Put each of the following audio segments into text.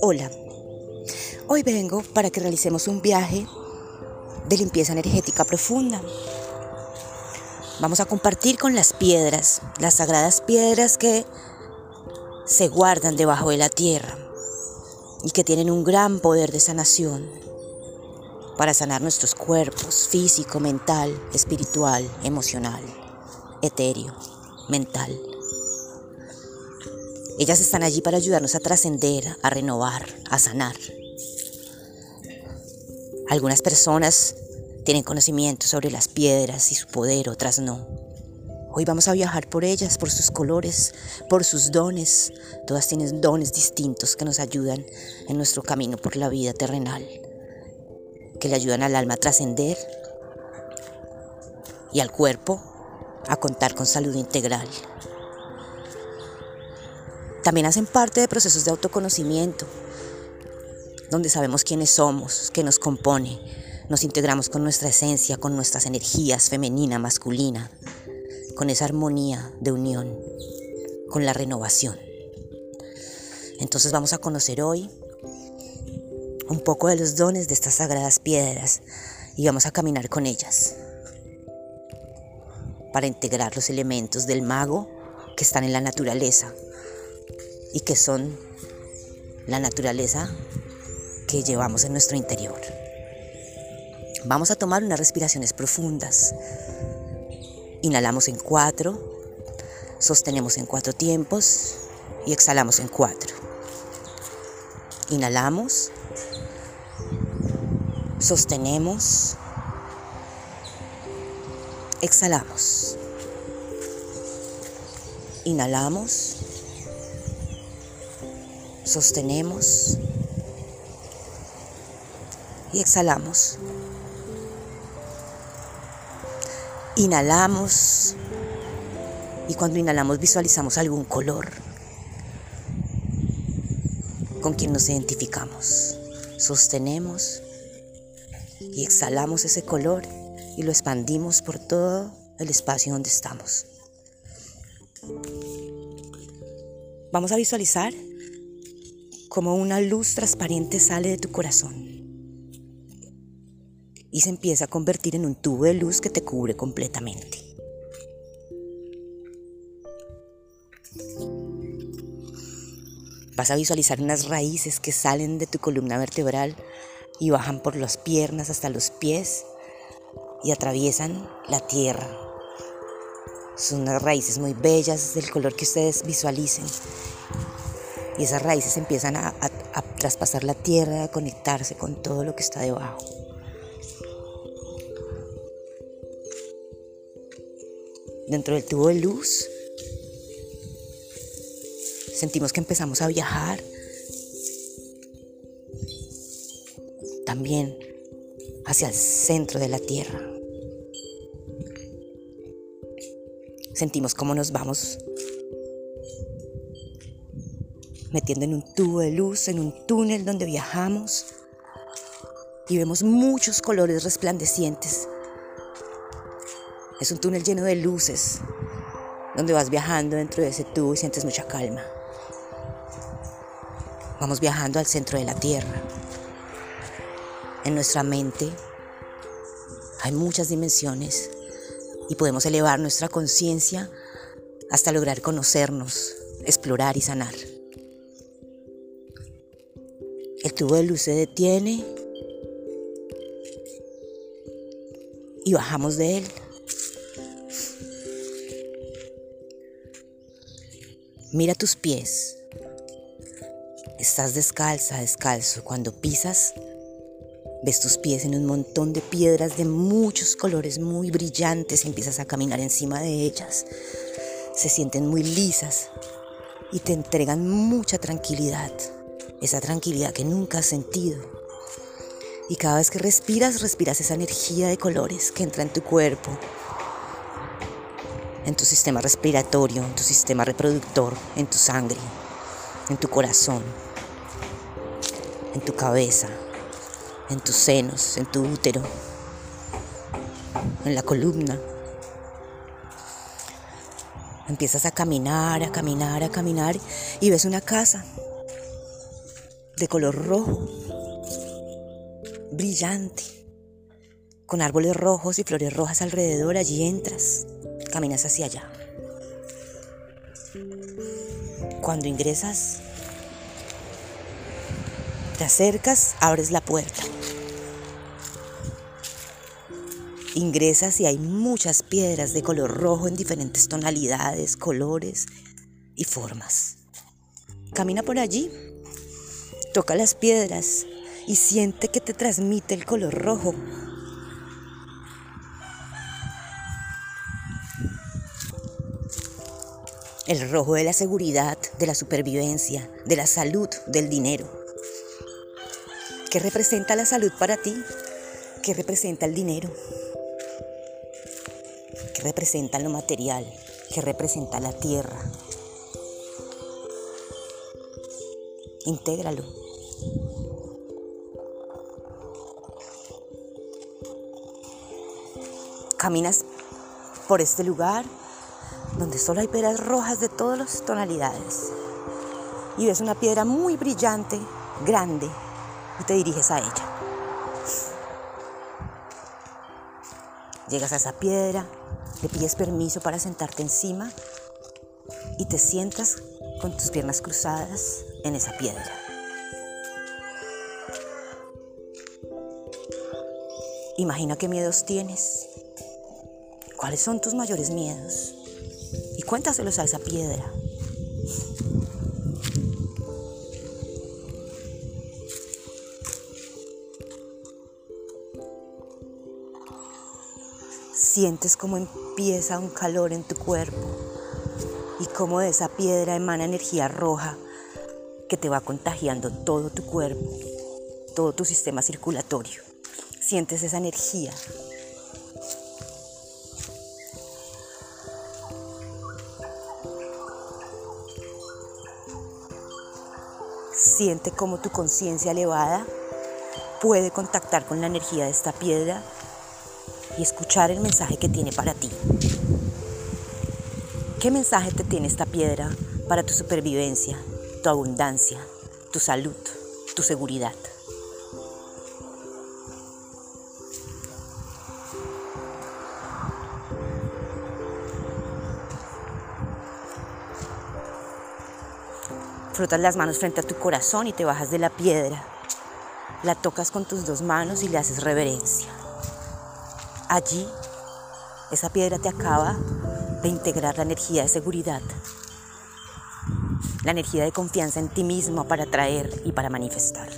Hola, hoy vengo para que realicemos un viaje de limpieza energética profunda. Vamos a compartir con las piedras, las sagradas piedras que se guardan debajo de la tierra y que tienen un gran poder de sanación para sanar nuestros cuerpos físico, mental, espiritual, emocional, etéreo, mental. Ellas están allí para ayudarnos a trascender, a renovar, a sanar. Algunas personas tienen conocimiento sobre las piedras y su poder, otras no. Hoy vamos a viajar por ellas, por sus colores, por sus dones. Todas tienen dones distintos que nos ayudan en nuestro camino por la vida terrenal, que le ayudan al alma a trascender y al cuerpo a contar con salud integral. También hacen parte de procesos de autoconocimiento, donde sabemos quiénes somos, qué nos compone, nos integramos con nuestra esencia, con nuestras energías femenina, masculina, con esa armonía de unión, con la renovación. Entonces vamos a conocer hoy un poco de los dones de estas sagradas piedras y vamos a caminar con ellas para integrar los elementos del mago que están en la naturaleza y que son la naturaleza que llevamos en nuestro interior. Vamos a tomar unas respiraciones profundas. Inhalamos en cuatro, sostenemos en cuatro tiempos y exhalamos en cuatro. Inhalamos, sostenemos, exhalamos. Inhalamos, sostenemos y exhalamos. Inhalamos y cuando inhalamos visualizamos algún color con quien nos identificamos. Sostenemos y exhalamos ese color y lo expandimos por todo el espacio donde estamos. Vamos a visualizar como una luz transparente sale de tu corazón y se empieza a convertir en un tubo de luz que te cubre completamente. Vas a visualizar unas raíces que salen de tu columna vertebral y bajan por las piernas hasta los pies y atraviesan la tierra. Son unas raíces muy bellas del color que ustedes visualicen y esas raíces empiezan a, traspasar la tierra, a conectarse con todo lo que está debajo. Dentro del tubo de luz sentimos que empezamos a viajar. También hacia el centro de la tierra. Sentimos cómo nos vamos metiendo en un tubo de luz, en un túnel donde viajamos y vemos muchos colores resplandecientes. Es un túnel lleno de luces, donde vas viajando dentro de ese tubo y sientes mucha calma. Vamos viajando al centro de la Tierra. En nuestra mente hay muchas dimensiones y podemos elevar nuestra conciencia hasta lograr conocernos, explorar y sanar. El tubo de luz se detiene y bajamos de él. Mira tus pies. Estás descalza, descalzo. Cuando pisas, ves tus pies en un montón de piedras de muchos colores muy brillantes y empiezas a caminar encima de ellas. Se sienten muy lisas y te entregan mucha tranquilidad esa tranquilidad que nunca has sentido. Y cada vez que respiras, respiras esa energía de colores que entra en tu cuerpo, en tu sistema respiratorio, en tu sistema reproductor, en tu sangre, en tu corazón, en tu cabeza, en tus senos, en tu útero, en la columna. Empiezas a caminar, a caminar, a caminar y ves una casa de color rojo, brillante, con árboles rojos y flores rojas alrededor. Allí entras, caminas hacia allá. Cuando ingresas, te acercas, abres la puerta. Ingresas y hay muchas piedras de color rojo en diferentes tonalidades, colores y formas. Camina por allí, toca las piedras y siente que te transmite el color rojo. El rojo de la seguridad, de la supervivencia, de la salud, del dinero. ¿Qué representa la salud para ti? ¿Qué representa el dinero? ¿Qué representa lo material? ¿Qué representa la tierra? Intégralo. Caminas por este lugar donde solo hay piedras rojas de todas las tonalidades y ves una piedra muy brillante, grande, y te diriges a ella. Llegas a esa piedra, le pides permiso para sentarte encima y te sientas con tus piernas cruzadas en esa piedra. Imagina qué miedos tienes. ¿Cuáles son tus mayores miedos? Y cuéntaselos a esa piedra. Sientes cómo empieza un calor en tu cuerpo y cómo de esa piedra emana energía roja que te va contagiando todo tu cuerpo, todo tu sistema circulatorio. Sientes esa energía. Siente cómo tu conciencia elevada puede contactar con la energía de esta piedra y escuchar el mensaje que tiene para ti. ¿Qué mensaje te tiene esta piedra para tu supervivencia, tu abundancia, tu salud, tu seguridad? Frotas las manos frente a tu corazón y te bajas de la piedra. La tocas con tus dos manos y le haces reverencia. Allí, esa piedra te acaba de integrar la energía de seguridad, la energía de confianza en ti mismo para atraer y para manifestar.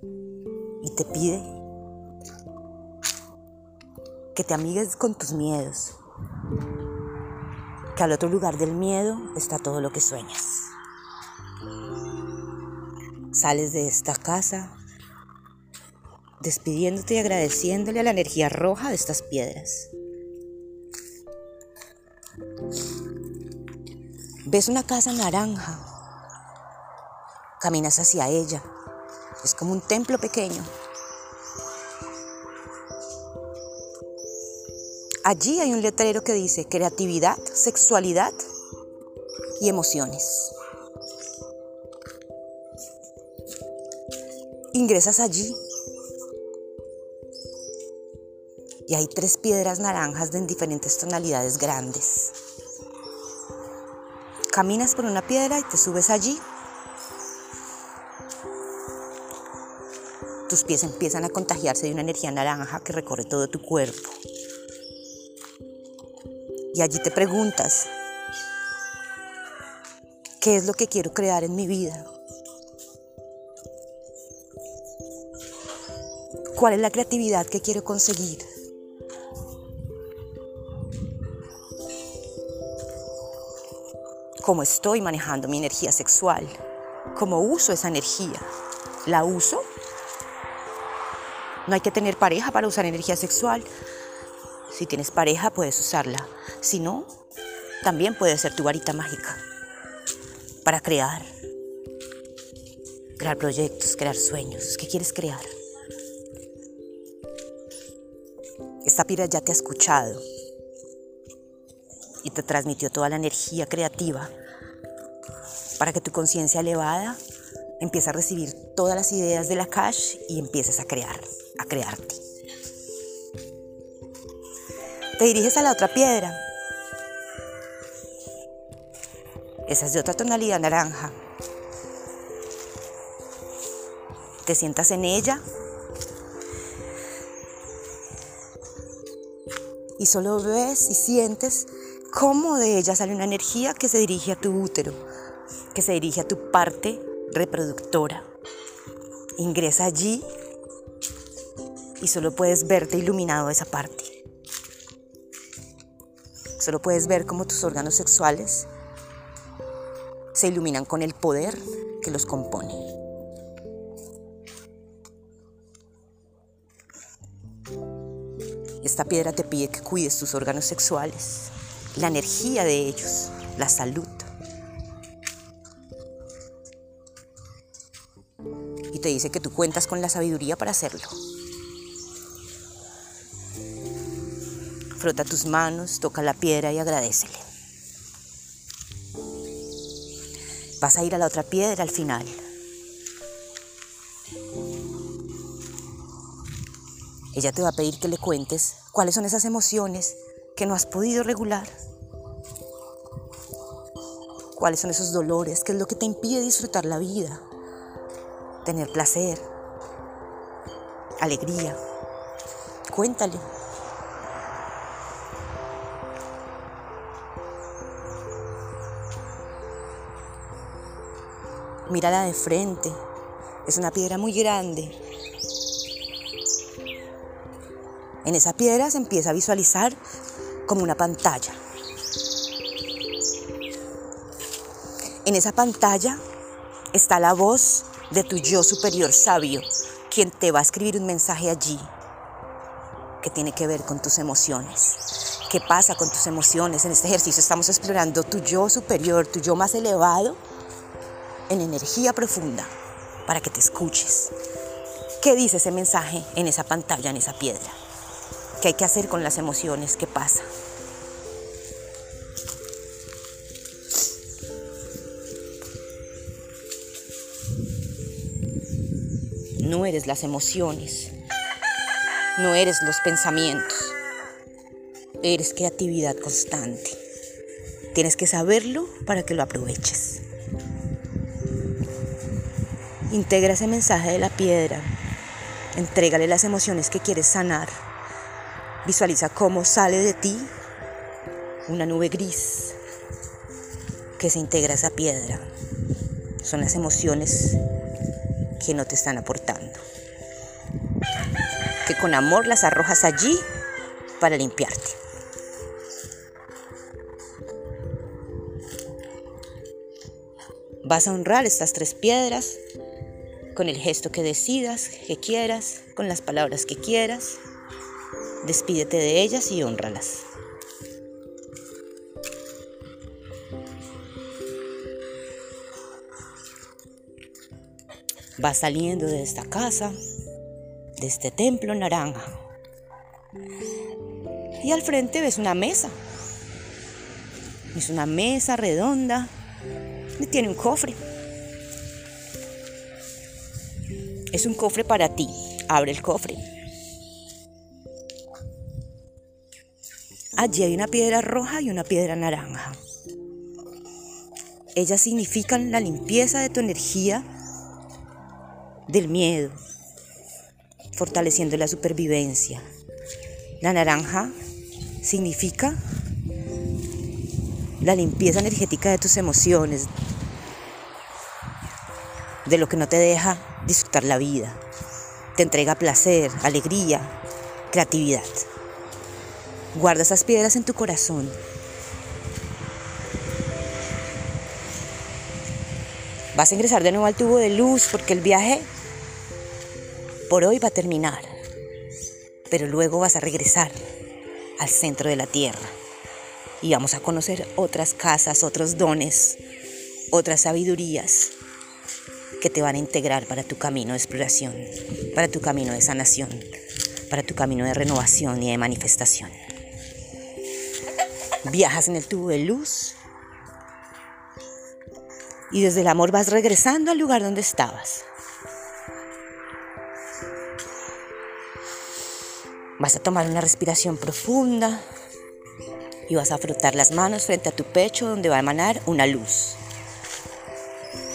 Y te pide que te amigues con tus miedos, que al otro lugar del miedo está todo lo que sueñas. Sales de esta casa despidiéndote y agradeciéndole a la energía roja de estas piedras. Ves una casa naranja, caminas hacia ella, es como un templo pequeño. Allí hay un letrero que dice creatividad, sexualidad y emociones. Ingresas allí y hay tres piedras naranjas de diferentes tonalidades grandes. Caminas por una piedra y te subes allí. Tus pies empiezan a contagiarse de una energía naranja que recorre todo tu cuerpo. Y allí te preguntas, ¿qué es lo que quiero crear en mi vida? ¿Cuál es la creatividad que quiero conseguir? Cómo estoy manejando mi energía sexual, cómo uso esa energía. ¿La uso? No hay que tener pareja para usar energía sexual. Si tienes pareja puedes usarla. Si no, también puede ser tu varita mágica para crear. Crear proyectos, crear sueños. ¿Qué quieres crear? Esta pira ya te ha escuchado y te transmitió toda la energía creativa para que tu conciencia elevada empiece a recibir todas las ideas de la cash y empieces a crear, a crearte. Te diriges a la otra piedra. Esa es de otra tonalidad naranja. Te sientas en ella y solo ves y sientes cómo de ella sale una energía que se dirige a tu útero, que se dirige a tu parte reproductora. Ingresa allí y solo puedes verte iluminado esa parte. Solo puedes ver cómo tus órganos sexuales se iluminan con el poder que los compone. Esta piedra te pide que cuides tus órganos sexuales, la energía de ellos, la salud. Y te dice que tú cuentas con la sabiduría para hacerlo. Frota tus manos, toca la piedra y agradecele. Vas a ir a la otra piedra al final. Ella te va a pedir que le cuentes cuáles son esas emociones que no has podido regular. Cuáles son esos dolores, qué es lo que te impide disfrutar la vida, tener placer, alegría. Cuéntale. Mírala de frente. Es una piedra muy grande, En esa piedra se empieza a visualizar como una pantalla. En esa pantalla está la voz de tu yo superior sabio, quien te va a escribir un mensaje allí que tiene que ver con tus emociones. ¿Qué pasa con tus emociones? En este ejercicio estamos explorando tu yo superior, tu yo más elevado, en energía profunda, para que te escuches. ¿Qué dice ese mensaje en esa pantalla, en esa piedra? ¿Qué hay que hacer con las emociones? ¿Qué pasa? No eres las emociones, no eres los pensamientos, eres creatividad constante. Tienes que saberlo para que lo aproveches. Integra ese mensaje de la piedra, entrégale las emociones que quieres sanar Visualiza cómo sale de ti una nube gris que se integra a esa piedra. Son las emociones que no te están aportando. Que con amor las arrojas allí para limpiarte. Vas a honrar estas tres piedras con el gesto que decidas, que quieras, con las palabras que quieras. Despídete de ellas y honralas. Vas saliendo de esta casa, de este templo naranja. Y al frente ves una mesa. Es una mesa redonda y tiene un cofre. Es un cofre para ti. Abre el cofre. Allí hay una piedra roja y una piedra naranja. Ellas significan la limpieza de tu energía del miedo, fortaleciendo la supervivencia. La naranja significa la limpieza energética de tus emociones, de lo que no te deja disfrutar la vida. Te entrega placer, alegría, creatividad. Guarda esas piedras en tu corazón. Vas a ingresar de nuevo al tubo de luz porque el viaje por hoy va a terminar. Pero luego vas a regresar al centro de la tierra y vamos a conocer otras casas, otros dones, otras sabidurías que te van a integrar para tu camino de exploración, para tu camino de sanación, para tu camino de renovación y de manifestación. Viajas en el tubo de luz y desde el amor vas regresando al lugar donde estabas. Vas a tomar una respiración profunda y vas a frotar las manos frente a tu pecho donde va a emanar una luz.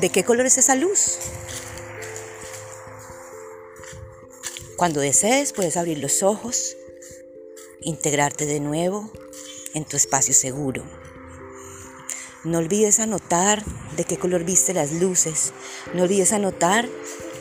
¿De qué color es esa luz? Cuando desees puedes abrir los ojos, integrarte de nuevo en tu espacio seguro. No olvides anotar de qué color viste las luces. No olvides anotar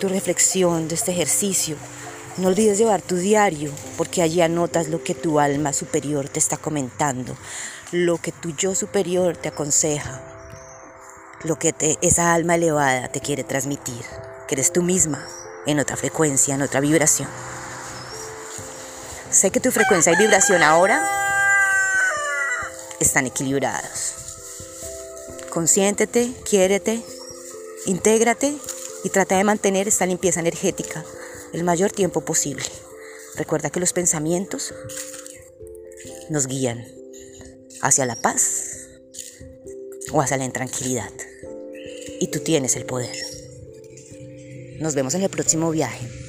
tu reflexión de este ejercicio. No olvides llevar tu diario porque allí anotas lo que tu alma superior te está comentando, lo que tu yo superior te aconseja, lo que esa alma elevada te quiere transmitir, que eres tú misma en otra frecuencia, en otra vibración. Sé que tu frecuencia y vibración ahora están equilibrados. Consiéntete, quiérete, intégrate y trata de mantener esta limpieza energética el mayor tiempo posible. Recuerda que los pensamientos nos guían hacia la paz o hacia la intranquilidad. Y tú tienes el poder. Nos vemos en el próximo viaje.